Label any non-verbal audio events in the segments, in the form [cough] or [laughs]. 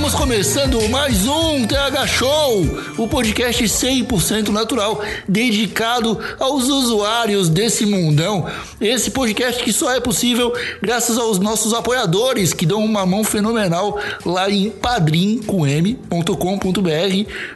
Estamos começando mais um TH Show, o podcast 100% natural, dedicado aos usuários desse mundão. Esse podcast que só é possível graças aos nossos apoiadores, que dão uma mão fenomenal lá em padrim.com.br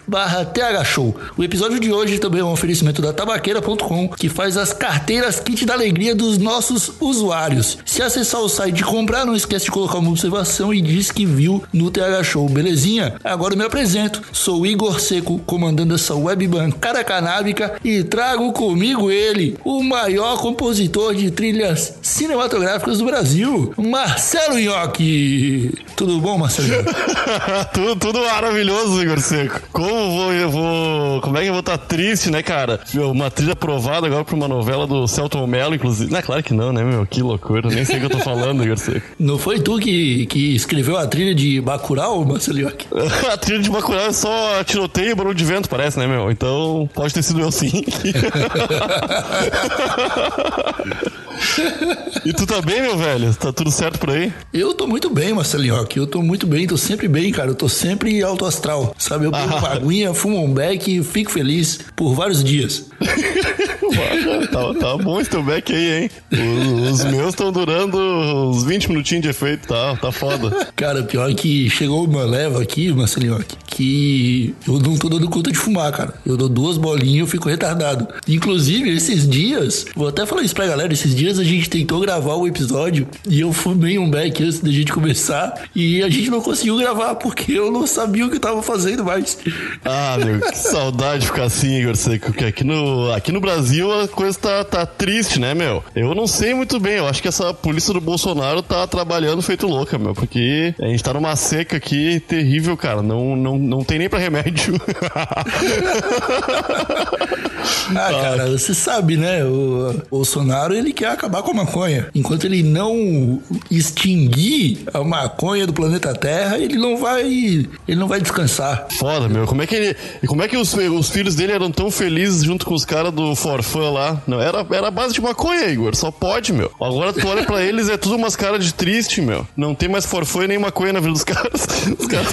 barra TH Show. O episódio de hoje também é um oferecimento da tabaqueira.com, que faz as carteiras kit da alegria dos nossos usuários. Se acessar o site e comprar, não esquece de colocar uma observação e diz que viu no TH Show, belezinha? Agora eu me apresento, sou o Igor Seco, comandando essa web bancada canábica e trago comigo ele, o maior compositor de trilhas cinematográficas do Brasil, Marcelo Nhoque. Tudo bom, Marcelo? [laughs] tudo, tudo maravilhoso, Igor Seco. Como vou, eu vou. Como é que eu vou estar triste, né, cara? Uma trilha aprovada agora pra uma novela do Celton Mello, inclusive. Não, é claro que não, né, meu? Que loucura. Nem sei o que eu tô falando, Igor Seco. Não foi tu que, que escreveu a trilha de Bacurau, Marcelo Nhoque? [laughs] a trilha de Bacurau é só tiroteio e barulho de vento, parece, né, meu? Então pode ter sido eu sim. [laughs] e tu tá bem, meu velho? Tá tudo certo por aí? Eu tô muito bem, Marcelinho. Eu tô muito bem, tô sempre bem, cara. Eu tô sempre alto astral. Sabe? Eu bebo [laughs] uma aguinha, fumo um beck e fico feliz por vários dias. [laughs] tá, tá bom esse teu back aí, hein? Os, os meus estão durando uns 20 minutinhos de efeito, tá? Tá foda. Cara, pior que chegou uma leva aqui, Marcelinho Rock, que eu não tô dando conta de fumar, cara. Eu dou duas bolinhas e eu fico retardado. Inclusive, esses dias, vou até falar isso pra galera, esses dias a gente tentou gravar o episódio e eu fumei um beck antes da gente começar e a gente não conseguiu gravar porque eu não sabia o que eu tava fazendo mais. Ah, meu, que [laughs] saudade de ficar assim, Igor Seco, porque aqui no, aqui no Brasil a coisa tá, tá triste, né, meu? Eu não sei muito bem, eu acho que essa polícia do Bolsonaro tá trabalhando feito louca, meu, porque a gente tá numa seca aqui terrível, cara, não, não, não tem nem pra remédio. [laughs] Ah, cara, você sabe, né? O Bolsonaro, ele quer acabar com a maconha. Enquanto ele não extinguir a maconha do planeta Terra, ele não vai, ele não vai descansar. Foda, meu. Como é que ele, como é que os, os filhos dele eram tão felizes junto com os caras do Forfã lá? Não, era, era base de maconha, Igor. Só pode, meu. Agora tu olha pra eles, é tudo umas caras de triste, meu. Não tem mais Forfã e nem maconha na vida dos caras. Os caras...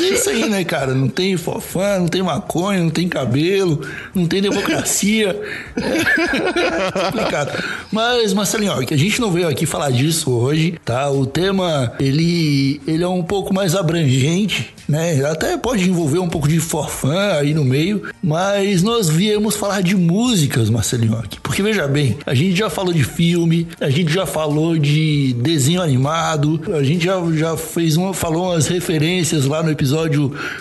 Mas é isso aí, né, cara? Não tem fofã, não tem maconha, não tem cabelo, não tem democracia. [laughs] É complicado. Mas, Marcelinho, ó, que a gente não veio aqui falar disso hoje, tá? O tema, ele, ele é um pouco mais abrangente, né? Até pode envolver um pouco de forfã aí no meio, mas nós viemos falar de músicas, Marcelinho, porque veja bem, a gente já falou de filme, a gente já falou de desenho animado, a gente já, já fez uma, falou umas referências lá no episódio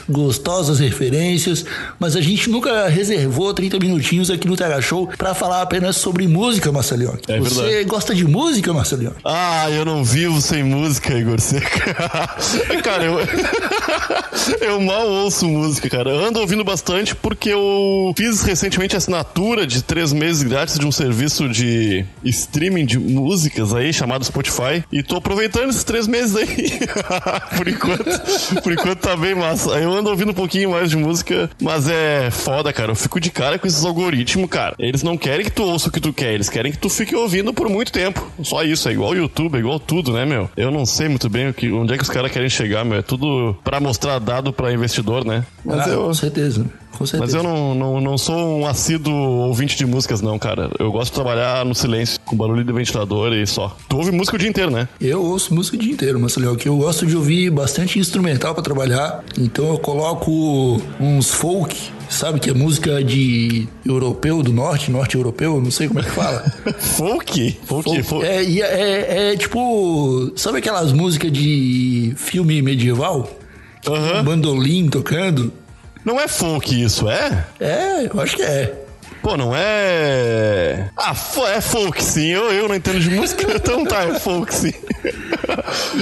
gostosas referências, mas a gente nunca reservou 30 minutinhos aqui no TH Show para falar apenas sobre música, Marcelinho. É Você verdade. gosta de música, Marcelinho? Ah, eu não vivo sem música, Igor Seca. [laughs] cara, eu. [laughs] eu mal ouço música, cara. Eu ando ouvindo bastante porque eu fiz recentemente assinatura de três meses grátis de um serviço de streaming de músicas aí chamado Spotify. E tô aproveitando esses três meses aí. [laughs] por enquanto. Por enquanto tá bem massa. Eu ando ouvindo um pouquinho mais de música, mas é foda, cara. Eu fico de cara com esses algoritmos, cara. Eles não querem que tu ouça o que tu quer, eles querem que tu fique ouvindo por muito tempo. Só isso, é igual o YouTube, é igual tudo, né, meu? Eu não sei muito bem o que, onde é que os caras querem chegar, meu. É tudo pra mostrar dado pra investidor, né? Mas Ah, eu. Com certeza. Com certeza. Mas eu não, não, não sou um assíduo ouvinte de músicas, não, cara. Eu gosto de trabalhar no silêncio, com barulho de ventilador e só. Tu ouve música o dia inteiro, né? Eu ouço música o dia inteiro, Marcelinho, que eu gosto de ouvir bastante instrumental pra trabalhar. Então eu coloco uns folk, sabe? Que é música de europeu do norte, norte europeu, não sei como é que fala. [laughs] Folk? Folk, folk. É, é, é, é tipo. Sabe aquelas músicas de filme medieval? Um bandolim tocando. Não é folk isso, é? É, eu acho que é. Pô, não é. Ah, é folk sim. Eu, eu não entendo de música, [laughs] então tá, é folk sim.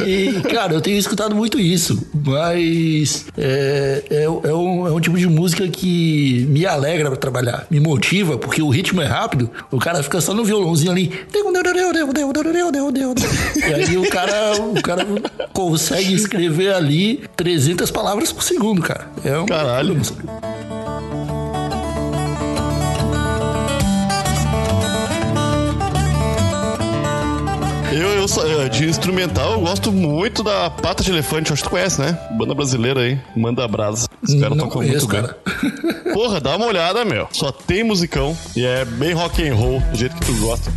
E, cara, eu tenho escutado muito isso, mas é, é, é um, é um tipo de música que me alegra pra trabalhar, me motiva, porque o ritmo é rápido, o cara fica só no violãozinho ali. E aí o cara, o cara consegue escrever ali 300 palavras por segundo, cara. É um Caralho. Eu, eu, só- eu, de instrumental, eu gosto muito da Pata de Elefante, acho que tu conhece, né? Banda brasileira aí, manda brasa. Os caras Não tocam conheço, muito bem. cara. [laughs] Porra, dá uma olhada, meu. Só tem musicão e é bem rock and roll, do jeito que tu gosta.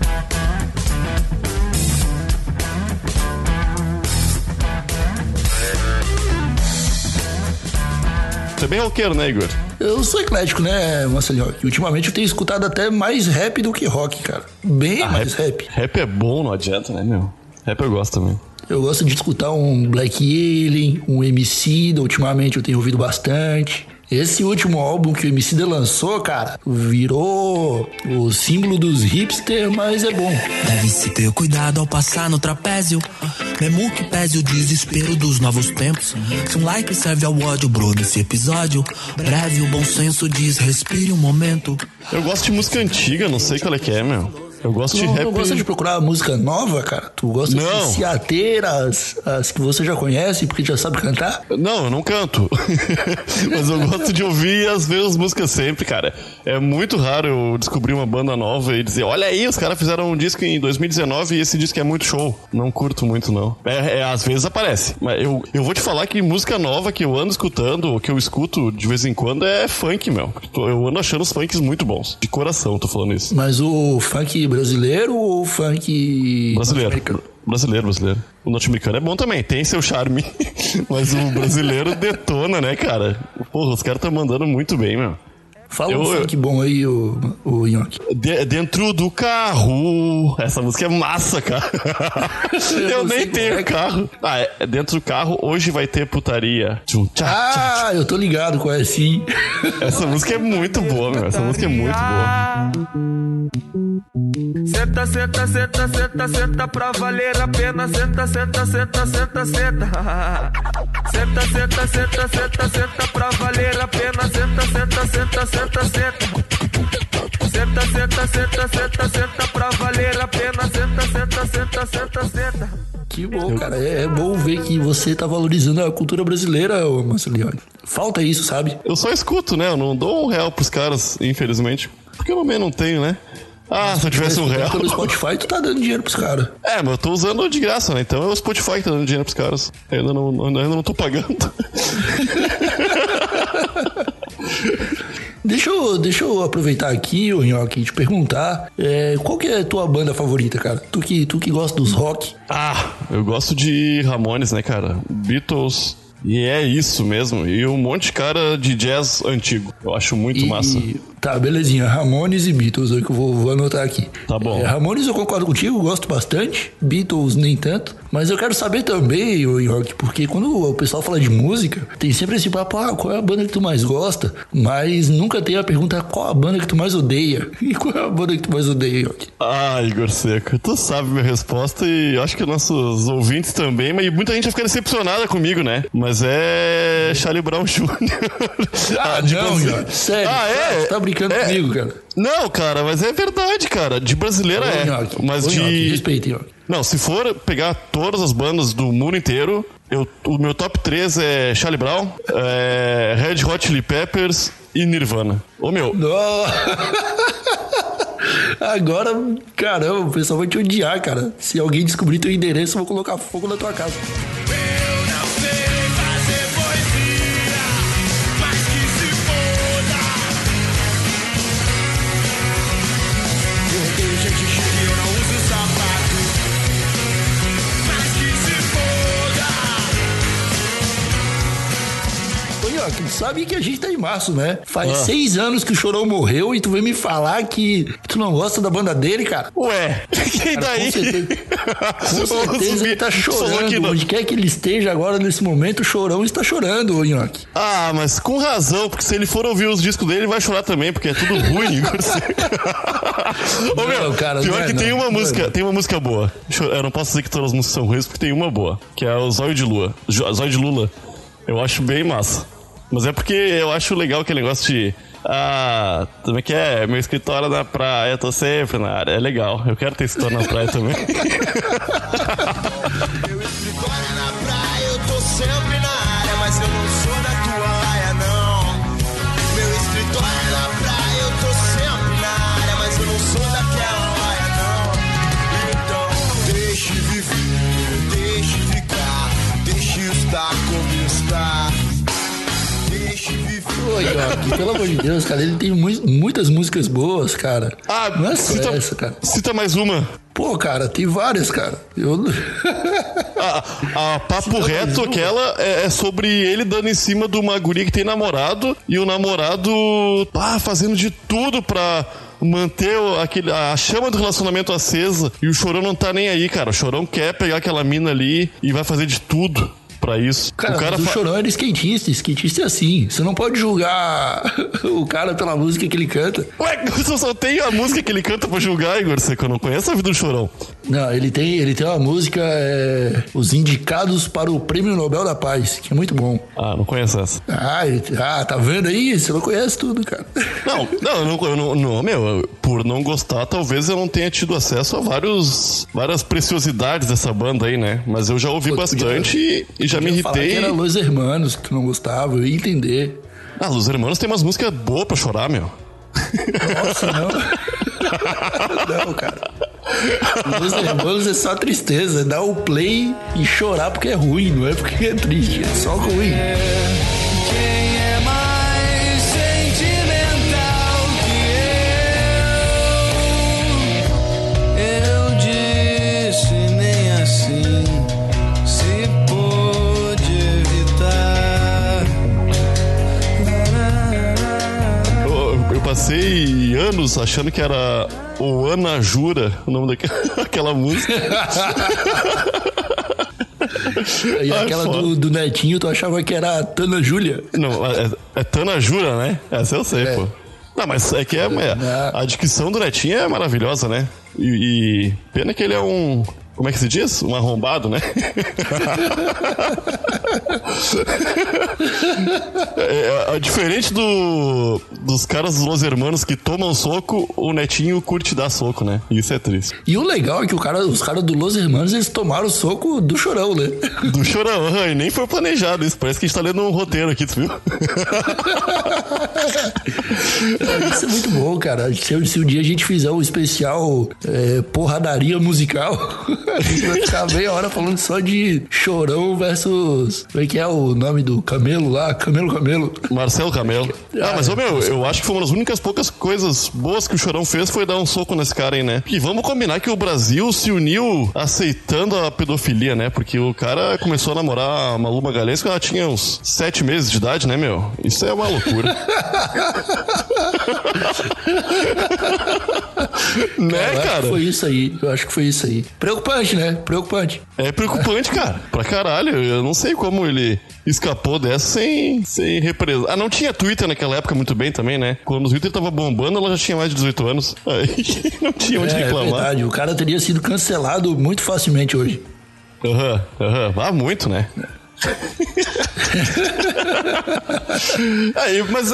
Você é bem roqueiro, né, Igor? Eu sou eclético, né, Marcelinho? Ultimamente eu tenho escutado até mais rap do que rock, cara. Bem mais rap. Rap é bom, não adianta, né, meu? Rap eu gosto também. Eu gosto de escutar um Black Alien, um MC, ultimamente eu tenho ouvido bastante. Esse último álbum que o MC lançou, cara, virou o símbolo dos hipster, mas é bom. Deve-se ter cuidado ao passar no trapézio. Mesmo que pese o desespero dos novos tempos. Se um like serve ao ódio, bro, nesse episódio. Breve, o bom senso diz: respire um momento. Eu gosto de música antiga, não sei qual é que é, meu. Eu gosto Tu de não, rap. não gosta de procurar música nova, cara? Tu gosta Não. de se ater às, às que você já conhece porque já sabe cantar? Não, eu não canto. [laughs] Mas eu gosto de ouvir as mesmas músicas sempre, cara. É muito raro eu descobrir uma banda nova e dizer, olha aí, os caras fizeram um disco em 2019 e esse disco é muito show. Não curto muito, não. É, é, às vezes aparece. Mas eu, eu vou te falar que música nova que eu ando escutando, ou que eu escuto de vez em quando, é funk, meu. Eu ando achando os funks muito bons. De coração, tô falando isso. Mas o funk brasileiro ou funk Brasileiro. Brasileiro, brasileiro. O norte-americano é bom também, tem seu charme. [laughs] Mas o brasileiro detona, né, cara? Porra, os caras estão mandando muito bem, meu. Fala Eu- um funk bom aí, o, o Nhoque. De- dentro do carro. Essa música é massa, cara. [laughs] Eu sei nem é, tenho cara. carro. Ah, é dentro do carro, hoje vai ter putaria. Tchum, tchá, tchá. Ah, eu tô ligado com essa sim. Essa música é muito boa, meu. Essa música é muito boa. Senta, senta, senta, senta, senta pra valer a pena. Senta, senta, senta, senta, senta. Senta, senta, senta, senta, senta pra valer a pena. Senta, senta, senta, senta, senta. Senta, senta, senta, senta, senta pra valer a pena. Senta, senta, senta, senta, senta. Que bom, cara. É, é bom ver que você tá valorizando a cultura brasileira, ô Marcelinho. Falta isso, sabe? Eu só escuto, né? Eu não dou um real pros caras, infelizmente. Porque eu também não tenho, né? Ah, se eu tivesse um real. Pelo Spotify, tu tá dando dinheiro pros caras. É, mas eu tô usando de graça, né? Então é o Spotify que tá dando dinheiro pros caras. Eu ainda não, ainda não tô pagando. [laughs] Deixa eu, deixa eu aproveitar aqui, ô Nhoque, e te perguntar é, qual que é a tua banda favorita, cara? Tu que, tu que gosta dos rock. Ah, eu gosto de Ramones, né, cara? Beatles. E é isso mesmo. E um monte de cara de jazz antigo. Eu acho muito E, massa. Tá, belezinha. Ramones e Beatles, é que eu vou, vou anotar aqui. Tá bom. É, Ramones eu concordo contigo, gosto bastante. Beatles nem tanto. Mas eu quero saber também, York, porque quando o pessoal fala de música, tem sempre esse papo, ah, qual é a banda que tu mais gosta? Mas nunca tem a pergunta, qual a banda que tu mais odeia? [laughs] E qual é a banda que tu mais odeia, York? Ah, Igor Seco, tu sabe minha resposta e acho que nossos ouvintes também, mas muita gente vai ficar decepcionada comigo, né? Mas é Charlie Brown Jr. [laughs] Ah, de não. York, sério, Ah, é? tá brincando É. comigo, cara. Não, cara, mas é verdade, cara. De brasileira é. York, Mas de. Respeita, York. Não, se for pegar todas as bandas do mundo inteiro, eu, o meu top 3 é Charlie Brown, é Red Hot Chili Peppers e Nirvana. Ô meu. [laughs] Agora, caramba, o pessoal vai te odiar, cara. Se alguém descobrir teu endereço, eu vou colocar fogo na tua casa. Sabe que a gente tá em março, né? Faz Ah. seis anos que o Chorão morreu e tu vem me falar que tu não gosta da banda dele, cara. Ué, [laughs] e daí? [laughs] com certeza, com certeza ele tá chorando. Onde quer que ele esteja agora nesse momento, o Chorão está chorando, ô Nhoque. Ah, mas com razão, porque se ele for ouvir os discos dele, ele vai chorar também, porque é tudo ruim. [laughs] Ô, meu, cara, pior é que tem não, uma não música, tem uma música boa. Eu não posso dizer que todas as músicas são ruins, porque tem uma boa, que é o Zóio de Lua. Zóio de Lula. Eu acho bem massa. Mas é porque eu acho legal aquele negócio de. Ah, é que é? Meu escritório na praia, tô sempre na área. É legal. Eu quero ter escritório na praia também. [laughs] Ô, pelo amor de Deus, cara, ele tem mu- muitas músicas boas, cara. Ah, não é só cita, essa, cara. cita mais uma. Pô, cara, tem várias, cara. Eu... A, a Papo Reto, aquela é, é sobre ele dando em cima de uma guria que tem namorado e o namorado ah, fazendo de tudo pra manter aquele, a chama do relacionamento acesa e o chorão não tá nem aí, cara. O chorão quer pegar aquela mina ali e vai fazer de tudo pra isso. Cara, o cara o fa- Chorão era skatista, skatista é assim. Você não pode julgar [laughs] o cara pela música que ele canta. Ué, [laughs] eu só tenho a música que ele canta pra julgar, Igor, você que eu não conheço a vida do chorão. Não, ele tem, ele tem uma música, é, Os Indicados para o Prêmio Nobel da Paz, que é muito bom. Ah, não conheço essa. Ah, ele- ah, tá vendo aí? Você não conhece tudo, cara. [laughs] Não, não, eu não, eu não, meu, eu- por não gostar, talvez eu não tenha tido acesso a vários, várias preciosidades dessa banda aí, né? Mas eu já ouvi Pô, bastante e, e já me irritei. que era Los Hermanos que tu não gostava, eu ia entender. Ah, os irmãos tem umas músicas boas pra chorar, meu. Nossa, não. [laughs] não, cara. Los Hermanos é só tristeza, é dar o play e chorar porque é ruim, não é porque é triste, é só ruim. Quem passei anos achando que era o Ana Jura, o nome daquela [laughs] música. E aquela do, do Netinho, tu achava que era a Tana Júlia. Não, é, é Tana Jura, né? Essa eu sei, É. pô. Não, mas é que é, é- a dicção do Netinho é maravilhosa, né? E, e pena que ele é um. Como é que se diz? Um arrombado, né? É, é, diferente do, dos caras dos Los Hermanos que tomam soco, o Netinho curte dar soco, né? Isso é triste. E o legal é que cara, os caras do Los Hermanos, eles tomaram o soco do chorão, né? Do chorão, e nem foi planejado isso. Parece que a gente tá lendo um roteiro aqui, tu viu? [laughs] Isso é muito bom, cara. Se, se um dia a gente fizer um especial é, porradaria musical, a gente vai ficar meia hora falando só de chorão versus. Como é que é o nome do camelo lá? Camelo Camelo. Marcelo Camelo. Ah, mas, ô meu, eu acho que foi uma das únicas poucas coisas boas que o Chorão fez foi dar um soco nesse cara aí, né? E vamos combinar que o Brasil se uniu aceitando a pedofilia, né? Porque o cara começou a namorar a Malu Magalhães quando ela tinha uns sete meses de idade, né, meu? Isso é uma loucura. [laughs] né, cara? foi isso aí. Eu acho que foi isso aí. Preocupante, né? Preocupante. É preocupante, cara. Pra caralho. Eu não sei como ele escapou dessa sem, sem represa. Ah, não tinha Twitter naquela época muito bem também, né? Quando o Twitter tava bombando, ela já tinha mais de 18 anos. Aí [laughs] não tinha onde É, é reclamar. verdade. O cara teria sido cancelado muito facilmente hoje. Aham, aham. Ah, muito, né? [laughs] [laughs] Aí, mas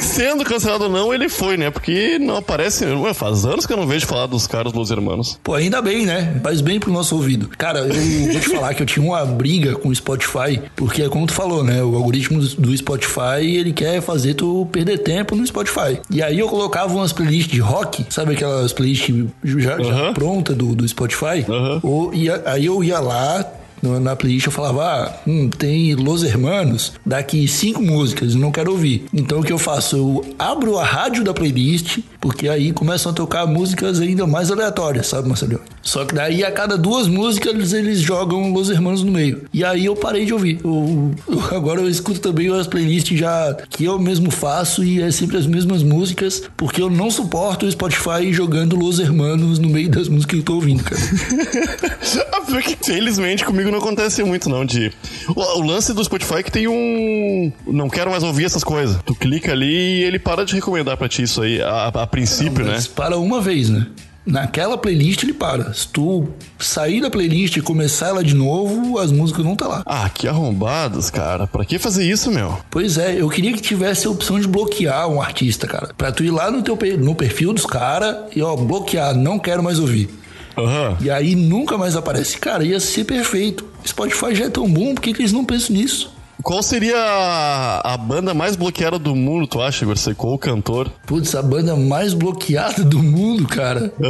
sendo cancelado ou não, ele foi, né? Porque não aparece. Ué, faz anos que eu não vejo falar dos caras dos irmãos. Pô, ainda bem, né? Faz bem pro nosso ouvido. Cara, eu vou te falar que eu tinha uma briga com o Spotify, porque é como tu falou, né? O algoritmo do Spotify, ele quer fazer tu perder tempo no Spotify. E aí eu colocava umas playlists de rock, sabe aquelas playlists já, já Aham. pronta do, do Spotify? Aham. Ou, e aí eu ia lá na playlist eu falava, ah, hum, tem Los Hermanos, daqui cinco músicas, não quero ouvir. Então o que eu faço? Eu abro a rádio da playlist, Porque aí começam a tocar músicas ainda mais aleatórias, sabe, Marcelinho? Só que daí a cada duas músicas eles, eles jogam Los Hermanos no meio. E aí eu parei de ouvir. Eu- [laughs] eu- agora eu escuto também as playlists já que eu mesmo faço e é sempre as mesmas músicas, porque eu não suporto o Spotify jogando Los Hermanos no meio das músicas que eu tô ouvindo, cara. [laughs] Ah, Felizmente comigo não acontece muito, não. De... O, o lance do Spotify é que tem um. Não quero mais ouvir essas coisas. Tu clica ali e ele para de recomendar pra ti isso aí, a, a princípio, né? Mas para uma vez, né? Naquela playlist ele para. Se tu sair da playlist e começar ela de novo, as músicas não tá lá. Ah, que arrombados, cara. Pra que fazer isso, meu? Pois é, eu queria que tivesse a opção de bloquear um artista, cara. Pra tu ir lá no teu no perfil dos caras e ó, bloquear, não quero mais ouvir. Aham. E aí nunca mais aparece. Cara, ia ser perfeito. Spotify já é tão bom, por que, que eles não pensam nisso? Qual seria a, a banda mais bloqueada do mundo, tu acha, Igor? Você qual o cantor? Putz, a banda mais bloqueada do mundo, cara. [laughs]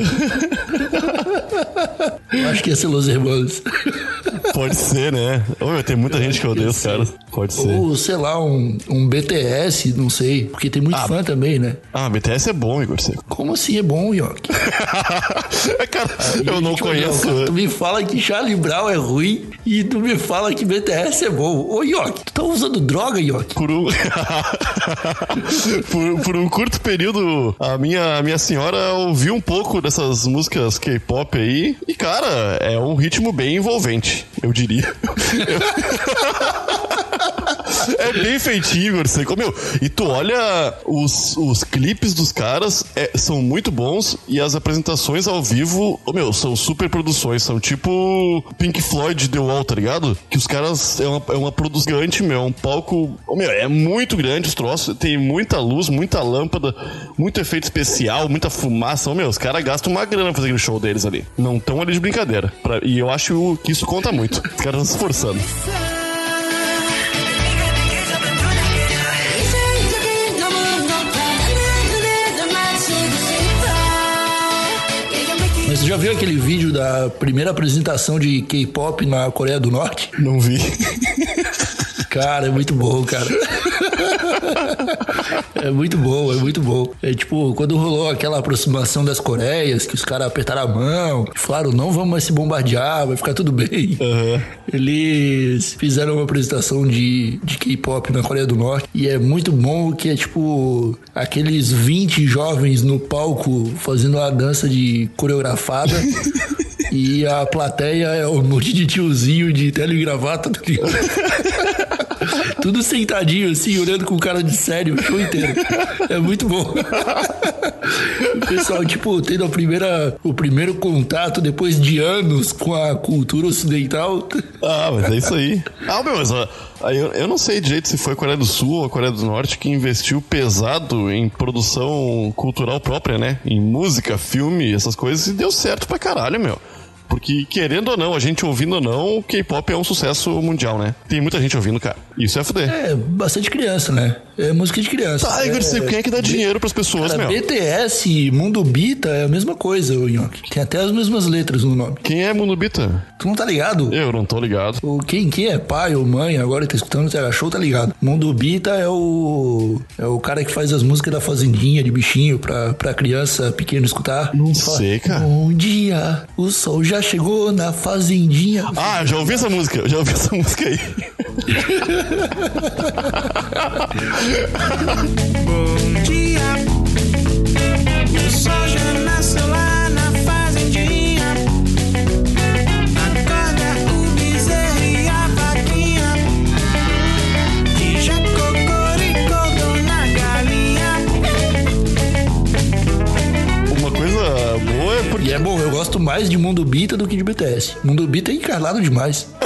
Eu acho que ia ser Los Hermanos. Pode ser, né? Ô, tem muita gente que odeia os caras. Pode ser. Ou, sei lá, um, um BTS, não sei. Porque tem muito fã também, né? Ah, BTS é bom, Igor Seco. Como assim é bom, York? [laughs] É, cara, eu não conheço. cara, tu me fala que Charlie Brown é ruim e tu me fala que BTS é bom. Ô, York, tu tá usando droga, York? Por um... [laughs] por, por um curto período, a minha, a minha senhora ouviu um pouco dessas músicas K-pop aí. E, cara, é um ritmo bem envolvente, eu diria. [laughs] É bem feitinho, Igor Seco. Meu, e tu olha os, os clipes dos caras, é, são muito bons e as apresentações ao vivo, ô, meu, são super produções. São tipo Pink Floyd The Wall, tá ligado? Que os caras é uma, é uma produção gigante, meu. É um palco. Ô, meu, é muito grande os troços. Tem muita luz, muita lâmpada, muito efeito especial, muita fumaça. Ô, meu, os caras gastam uma grana pra fazer aquele show deles ali. Não estão ali de brincadeira. Pra- e eu acho que isso conta muito. Os caras estão se esforçando. Você já viu aquele vídeo da primeira apresentação de K-pop na Coreia do Norte? Não vi. Cara, é muito bom, cara. [laughs] É muito bom, é muito bom. É tipo, quando rolou aquela aproximação das Coreias, que os caras apertaram a mão, e falaram, não vamos mais se bombardear, vai ficar tudo bem. Eles fizeram uma apresentação de, de K-pop na Coreia do Norte, e é muito bom que é tipo aqueles 20 jovens no palco fazendo a dança de coreografada. [laughs] E a plateia é um monte de tiozinho de tela e gravata, tá ligado? [laughs] [laughs] Tudo sentadinho, assim, olhando com cara de sério o show inteiro. É muito bom. [laughs] O pessoal, tipo, tendo a primeira, o primeiro contato depois de anos com a cultura ocidental. Ah, mas é isso aí. [laughs] Ah, meu, mas eu, eu não sei direito se foi a Coreia do Sul ou a Coreia do Norte que investiu pesado em produção cultural própria, né? Em música, filme, essas coisas, e deu certo pra caralho, meu. Porque, querendo ou não, a gente ouvindo ou não, o K-pop é um sucesso mundial, né? Tem muita gente ouvindo, cara. Isso é fuder. É, bastante criança, né? É música de criança. Tá, Igor, é, quem é que dá dinheiro pras pessoas, Cara, meu? BTS, Mundo Bita é a mesma coisa, ô Nhoque. Tem até as mesmas letras no nome. Quem é Mundo Bita? Tu não tá ligado? Eu não tô ligado. O quem, quem é pai ou mãe agora que tá escutando o TH Show, tá ligado? Mundo Bita é o. É o cara que faz as músicas da fazendinha de bichinho pra, pra criança pequena escutar. Não sei, cara. Bom dia, o sol já chegou na fazendinha. Ah, já ouvi essa música, já ouvi essa música aí. [laughs] Bom dia, o sol já nasceu lá E é bom, eu gosto mais de Mundo Bita do que de BTS. Mundo Bita é encarnado demais. [laughs]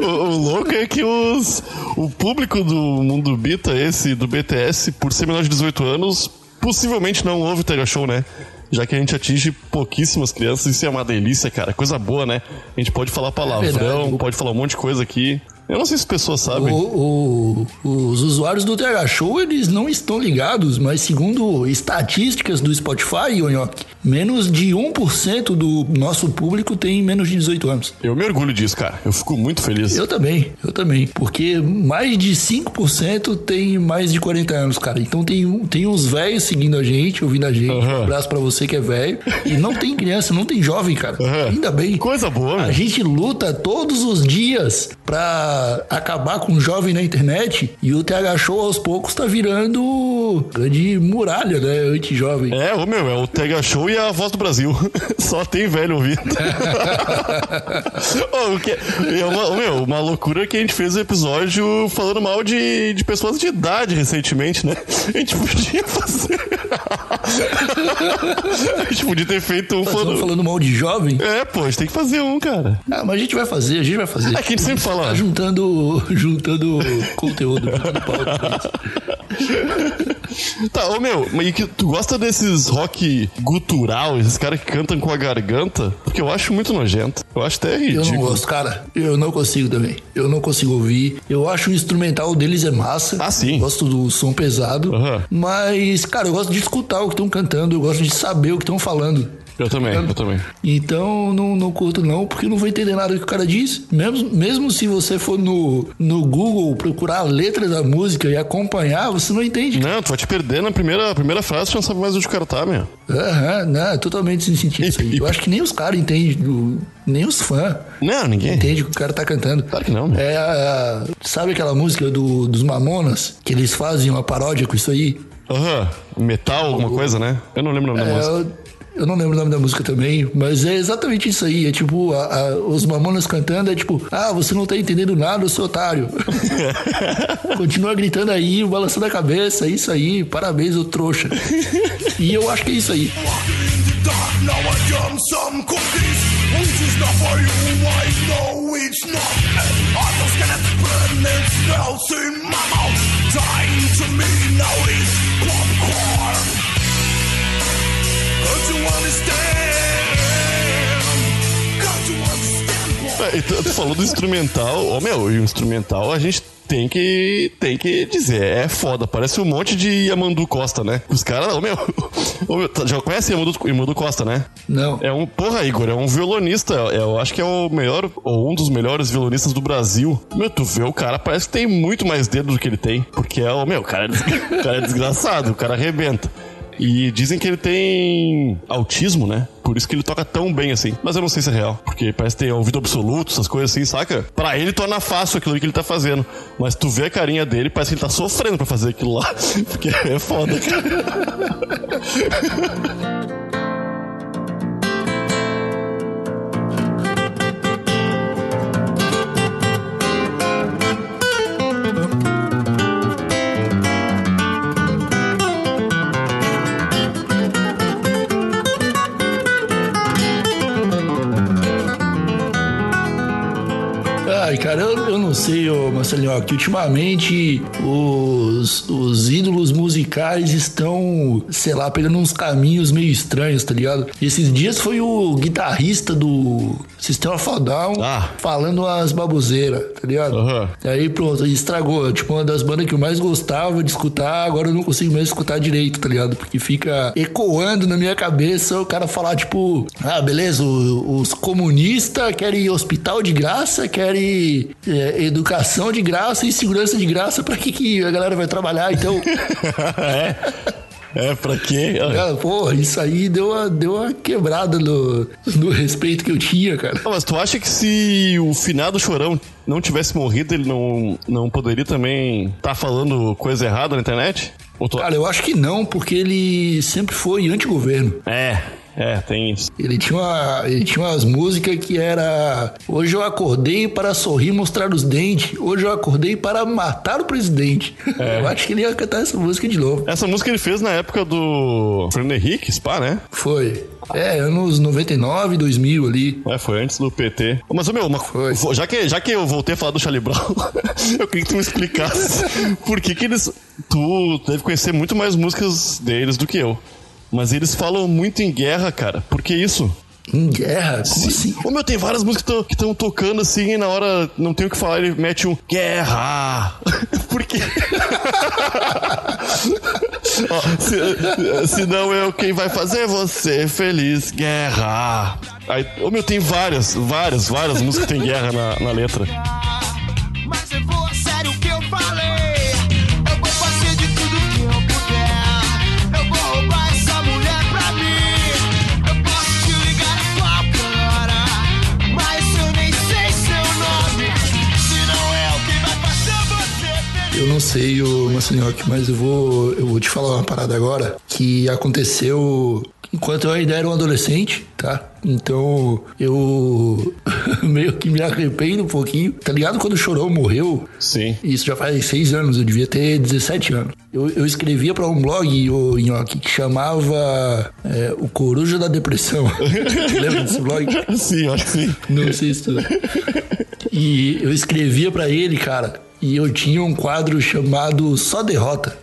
O, o louco é que os, o público do Mundo Bita, esse do BTS, por ser menor de 18 anos, possivelmente não ouve o Tega Show, né? Já que a gente atinge pouquíssimas crianças, isso é uma delícia, cara. Coisa boa, né? A gente pode falar palavrão, verdade. pode falar um monte de coisa aqui. Eu não sei se as pessoas sabem. O- o- os usuários do TH Show, eles não estão ligados, mas segundo estatísticas do Spotify, Onhoque, menos de 1% do nosso público tem menos de 18 anos. Eu me orgulho disso, cara. Eu fico muito feliz. Eu também, eu também. Porque mais de 5% tem mais de 40 anos, cara. Então tem, tem uns velhos seguindo a gente, ouvindo a gente. Um abraço pra você que é velho. E não tem criança, não tem jovem, cara. Ainda bem. Coisa boa, A meu. gente luta todos os dias pra acabar com o jovem na internet. E o TH Show aos poucos tá virando grande muralha, né? Anti-jovem. É, ô meu, é o Tega Show e a voz do Brasil. [laughs] Só tem velho ouvindo. [laughs] Ô, o que, é uma, meu, uma loucura que a gente fez o episódio falando mal de, de pessoas de idade recentemente, né? A gente podia fazer. [laughs] a gente podia ter feito um estamos falando. falando mal de jovem? É, pô, a gente tem que fazer um, cara. Ah, mas a gente vai fazer, a gente vai fazer. É que a gente sempre fala. Tá juntando, juntando conteúdo. juntando pauta. [laughs] Tá, ô meu, mas que tu gosta desses rock gutural, esses caras que cantam com a garganta? Porque eu acho muito nojento. Eu acho até Eu ridículo. não gosto, cara. Eu não consigo também. Eu não consigo ouvir. Eu acho o instrumental deles é massa. Ah, sim. Gosto do som pesado. Aham. Mas, cara, eu gosto de escutar o que estão cantando. Eu gosto de saber o que estão falando. Eu também, eu também. Então, não, não curto não, porque eu não vou entender nada do que o cara diz. Mesmo, mesmo se você for no, no Google procurar a letra da música e acompanhar, você não entende. Não, tu vai te perder na primeira, primeira frase, tu não sabe mais onde o cara tá, meu. Aham, não, é totalmente sem sentido isso aí. Eu acho que nem os caras entendem, nem os fãs. Não, ninguém. Entende o que o cara tá cantando. Claro que não, meu. É a, sabe aquela música do, dos Mamonas? Que eles fazem uma paródia com isso aí? Aham. Metal, alguma coisa, né? Eu não lembro o nome da É, música. Eu, não lembro o nome da música também, mas é exatamente isso aí. É tipo, a- a- os Mamonas cantando, é tipo, ah, você não tá entendendo nada, seu otário. [laughs] Continua gritando aí, balançando a cabeça, é isso aí, parabéns, ô trouxa. e eu acho que é isso aí. É, então, tu falou do instrumental. Ô, meu, e o instrumental a gente tem que, tem que dizer, é foda. Parece um monte de Yamandu Costa, né? Os caras, ô, meu, ô, meu, tá- já conhece Yamandu, Yamandu Costa, né? Não. É um, porra, Igor, é um violonista. é- Eu acho que é o melhor, ou um dos melhores violonistas do Brasil. Meu, tu vê o cara, parece que tem muito mais dedo do que ele tem. Porque é o, meu, cara é, [laughs] o cara é desgraçado, o cara arrebenta. E dizem que ele tem autismo, né? Por isso que ele toca tão bem assim. Mas eu não sei se é real. Porque parece ter ouvido absoluto, essas coisas assim, saca? Pra ele torna fácil aquilo que ele tá fazendo. Mas tu vê a carinha dele, parece que ele tá sofrendo pra fazer aquilo lá. [laughs] Porque é foda, cara. [laughs] Ai, cara, eu, eu não sei, ô Marcelinho, que ultimamente os, os ídolos musicais estão, sei lá, pegando uns caminhos meio estranhos, tá ligado? Esses dias foi o guitarrista do Sistema Fodão Ah. falando umas baboseiras, tá ligado? Aham. Aí pronto, estragou. Tipo, uma das bandas que eu mais gostava de escutar, agora eu não consigo mais escutar direito, tá ligado? Porque fica ecoando na minha cabeça o cara falar, tipo, ah, beleza, os comunistas querem hospital de graça, querem é, educação de graça e segurança de graça. Pra que, que a galera vai trabalhar? Então, [laughs] é. É, pra quê? cara, porra, isso aí deu uma, deu uma quebrada no, no respeito que eu tinha, cara. Não, mas tu acha que se o finado Chorão não tivesse morrido, ele não, não poderia também estar falando coisa errada na internet? Cara, eu acho que não, porque ele sempre foi anti-governo. É, é, tem isso. Ele tinha, uma, ele tinha umas músicas que era Hoje eu acordei para sorrir mostrar os dentes Hoje eu acordei para matar o presidente É. [laughs] Eu acho que ele ia cantar essa música de novo Essa música ele fez na época do Fernando Henrique, Spa, né? Foi É, anos 99, 2000 ali É, foi antes do PT. Mas, meu, uma, já, que, já que eu voltei a falar do Charlie Brown, [laughs] eu queria que tu me explicasse [laughs] por que que eles... Tu deve conhecer muito mais músicas deles do que eu. Mas eles falam muito em guerra, cara. Por que isso? Em guerra? Como assim? Ô meu, tem várias músicas que estão tocando assim e na hora não tem o que falar, ele mete um guerra. [laughs] Por quê? [laughs] Ó, se, se não eu, quem vai fazer você feliz? Guerra. Aí, ô meu, tem várias, várias, várias músicas que tem guerra na, na letra. Não sei, o Massanioc, mas eu vou, eu vou te falar uma parada agora que aconteceu enquanto eu ainda era um adolescente, tá? Então eu [laughs] meio que me arrependo um pouquinho. Tá ligado quando o Chorão morreu? Sim. Isso já faz seis anos, eu devia ter 17 anos. Eu, eu escrevia pra um blog, o Nhoque, que chamava é, O Coruja da Depressão. [laughs] Lembra desse blog? Sim, acho que sim. Não sei se tu... E eu escrevia pra ele, cara, e eu tinha um quadro chamado Só Derrota.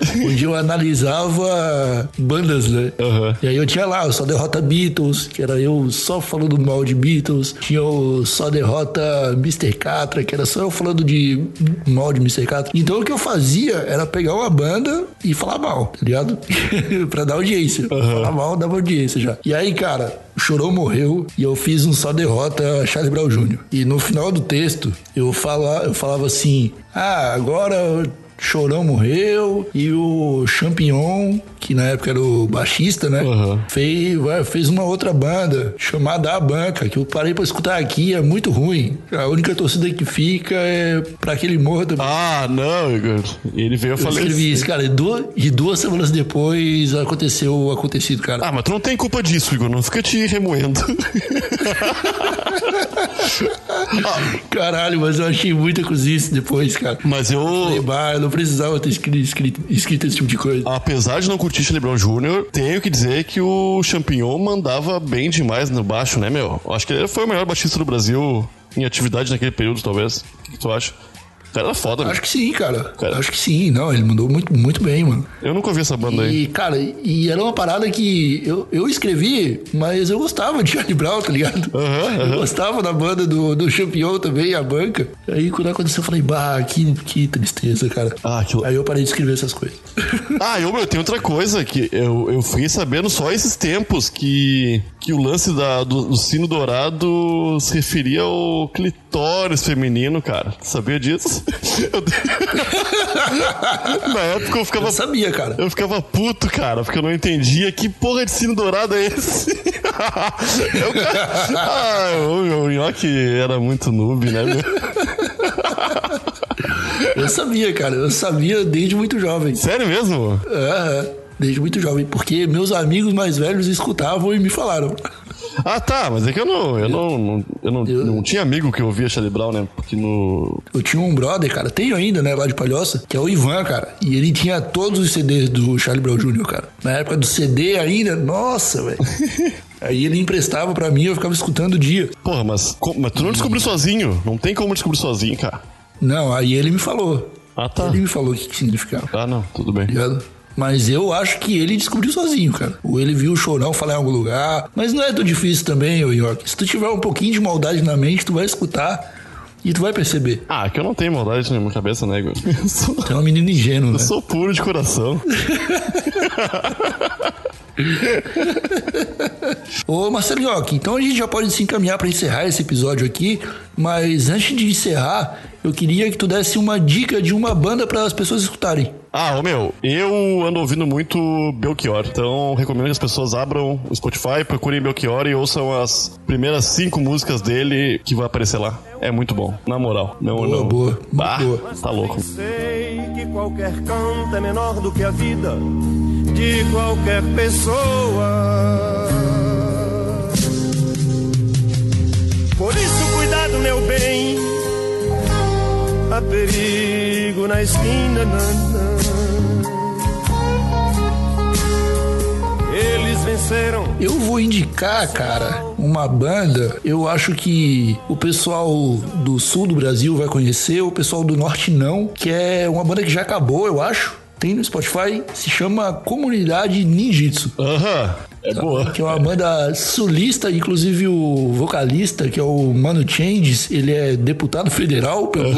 [laughs] Onde eu analisava bandas, né? Aham. E aí eu tinha lá o Só Derrota Beatles, que era eu só falando mal de Beatles. Tinha o Só Derrota Mr. Catra, que era só eu falando de mal de Mr. Catra. Então o que eu fazia era pegar uma banda e falar mal, tá ligado? [laughs] pra dar audiência. Falar mal dava audiência já. E aí, cara, Chorou morreu e eu fiz um só derrota a Charles Brown Jr. E no final do texto eu, fala, eu falava assim: Ah, agora Chorão morreu e o Champignon, que na época era o baixista, né? Fez, vai, fez uma outra banda chamada A Banca, que eu parei pra escutar aqui, é muito ruim. A única torcida que fica é pra que ele morra também. Ah, não, Igor. Ele veio eu escrevi falecer. isso, cara, e duas, e duas semanas depois aconteceu o acontecido, cara. Ah, mas tu não tem culpa disso, Igor. Não fica te remoendo. [laughs] Caralho, mas eu achei muita cozice depois, cara. Mas eu. Falei, bah, eu não precisava ter escrito, escrito, escrito esse tipo de coisa. Apesar de não curtir Charlie Brown Jr., tenho que dizer que o Champignon mandava bem demais no baixo, né, meu? Eu Acho que ele foi o melhor baixista do Brasil em atividade naquele período, talvez. O que tu acha? O cara era foda, meu. Acho que sim, cara. Cara. Acho que sim. Não, ele mandou muito, muito bem, mano. Eu nunca ouvi essa banda aí. E, cara, e era uma parada que eu, eu escrevi, mas eu gostava de [laughs] Charlie Brown, tá ligado? Aham, Eu gostava da banda do, do Champion também, a banca. Aí quando aconteceu, eu falei, bah, que, que tristeza, cara. Ah, aquilo- Aí eu parei de escrever essas coisas. [laughs] Ah, eu, meu, tem outra coisa que eu, eu fiquei sabendo só esses tempos que, que o lance da, do, do sino dourado se referia ao clitóris feminino, cara. Sabia disso? [laughs] Eu- [laughs] Na época eu ficava Eu sabia, cara. Eu ficava puto, cara, porque eu não entendia que porra de sino dourado é esse. [laughs] Eu, ah, o, o Nhoque era muito noob, né? Eu sabia, cara. Eu sabia desde muito jovem. Sério mesmo? É, desde muito jovem. Porque meus amigos mais velhos escutavam e me falaram. Ah, tá, mas é que eu não. Eu não, não- eu não, não tinha amigo que ouvia Charlie Brown, né? Porque no. Eu tinha um brother, cara, tenho ainda, né, lá de Palhoça, que é o Ivan, cara. E ele tinha todos os CDs do Charlie Brown Jr., cara. Na época do CD ainda, nossa, velho. [laughs] Aí ele emprestava pra mim eu ficava escutando o dia. Porra, mas, mas tu não descobriu sozinho. Não tem como descobrir sozinho, cara. Não, aí ele me falou. Ah, tá. Ele me falou o que, significava. Ah, não, tudo bem. ligado? Mas eu acho que ele descobriu sozinho, cara. Ou ele viu o chorão falar em algum lugar. Mas não é tão difícil também, ô York. Se tu tiver um pouquinho de maldade na mente, tu vai escutar e tu vai perceber. Ah, que eu não tenho maldade na minha cabeça, né, Igor? Eu [laughs] sou, Tu é um menino ingênuo, eu né? sou puro de coração. [laughs] Ô Marcelo York, então a gente já pode se encaminhar pra encerrar esse episódio aqui. Mas antes de encerrar, eu queria que tu desse uma dica de uma banda para as pessoas escutarem. Ah, ô meu, eu ando ouvindo muito Belchior, então recomendo que as pessoas abram o Spotify, procurem Belchior e ouçam as primeiras cinco músicas dele que vai aparecer lá. É muito bom, na moral. Não, Boa, não. boa, Bah, boa. tá louco. Sei que qualquer canto é menor do que a vida de qualquer pessoa. Por isso, cuidado, meu bem. Há perigo na esquina. nanã. Eles venceram. Eu vou indicar, cara, uma banda. Eu acho que o pessoal do sul do Brasil vai conhecer, o pessoal do norte não, que é uma banda que já acabou, eu acho. Tem no Spotify, se chama Comunidade Ninjitsu. Aham. É boa. Que é uma banda sulista, inclusive o vocalista, que é o Mano Changes, ele é deputado federal pelo,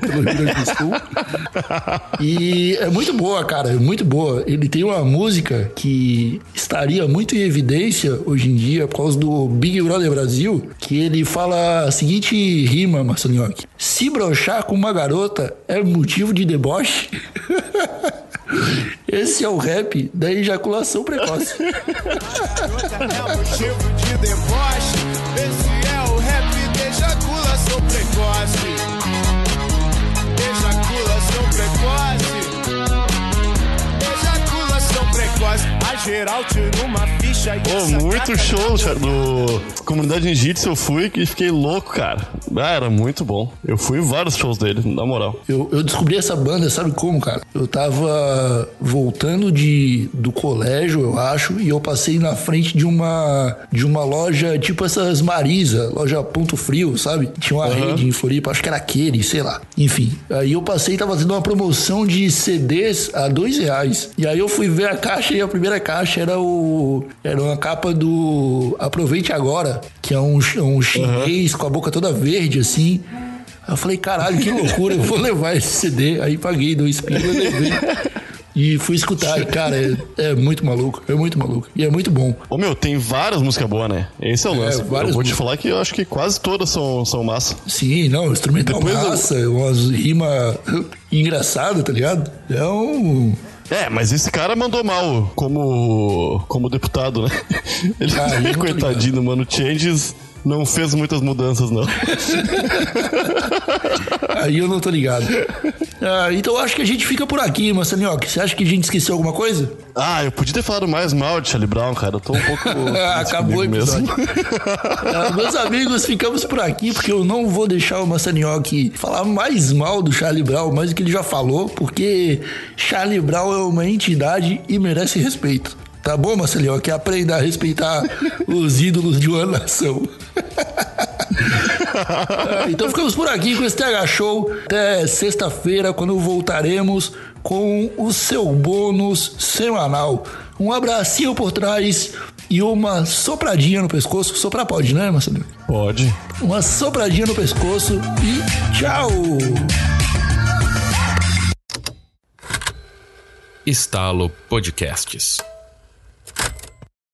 pelo Rio Grande do Sul. E é muito boa, cara, é muito boa. Ele tem uma música que estaria muito em evidência hoje em dia por causa do Big Brother Brasil, que ele fala a seguinte rima, Marcelinhoque. Se brochar com uma garota é motivo de deboche? [laughs] Esse é o rap da ejaculação precoce. Motivo de deboche. Esse é o rap da ejaculação precoce. Ejaculação precoce. Ejaculação precoce. A geral tira uma ficha e Pô, muito show, cara. No Comunidade Ninjitsu eu fui e fiquei louco, cara. Ah, era muito bom. Eu fui em vários shows dele, na moral. Eu, eu descobri essa banda, sabe como, cara? Eu tava voltando de, do colégio, eu acho, e eu passei na frente de uma de uma loja, tipo essas Marisa, loja Ponto Frio, sabe? Tinha uma rede em Floripa, acho que era aquele, sei lá. Enfim, aí eu passei e tava fazendo uma promoção de CDs a dois reais. E aí eu fui ver a caixa e a primeira caixa era o era uma capa do Aproveite Agora, que é um, um chinês com a boca toda verde, assim. Aí eu falei, caralho, que loucura, eu vou levar esse CD. Aí paguei dois pila e levei. E fui escutar, e, cara, é, é muito maluco, é muito maluco. E é muito bom. Ô meu, tem várias músicas boas, né? Esse é o É, lance. várias eu vou te falar que eu acho que quase todas são, são massa. Sim, não, instrumental Depois eu- massa, umas rimas engraçadas, tá ligado? É um. É, mas esse cara mandou mal como, como deputado, né? [laughs] Ele, Ah, [laughs] não tô coitadinho, mano, Changes não fez muitas mudanças, não. Aí eu não tô ligado. [laughs] Ah, então eu acho que a gente fica por aqui, Massanioque. Você acha que a gente esqueceu alguma coisa? Ah, eu podia ter falado mais mal de Charlie Brown, cara. Eu tô um pouco. [laughs] Acabou o episódio. [laughs] Ah, meus amigos, ficamos por aqui porque eu não vou deixar o Massanioque falar mais mal do Charlie Brown, mais do que ele já falou, porque Charlie Brown é uma entidade e merece respeito. Tá bom, Massanioque? Aprenda a respeitar os ídolos de uma nação. [laughs] Então ficamos por aqui com esse TH Show. Até sexta-feira, quando voltaremos com o seu bônus semanal. Um abracinho por trás e uma sopradinha no pescoço. Soprar pode, né, Marcelo? Pode. Uma sopradinha no pescoço e tchau! Estalo Podcasts.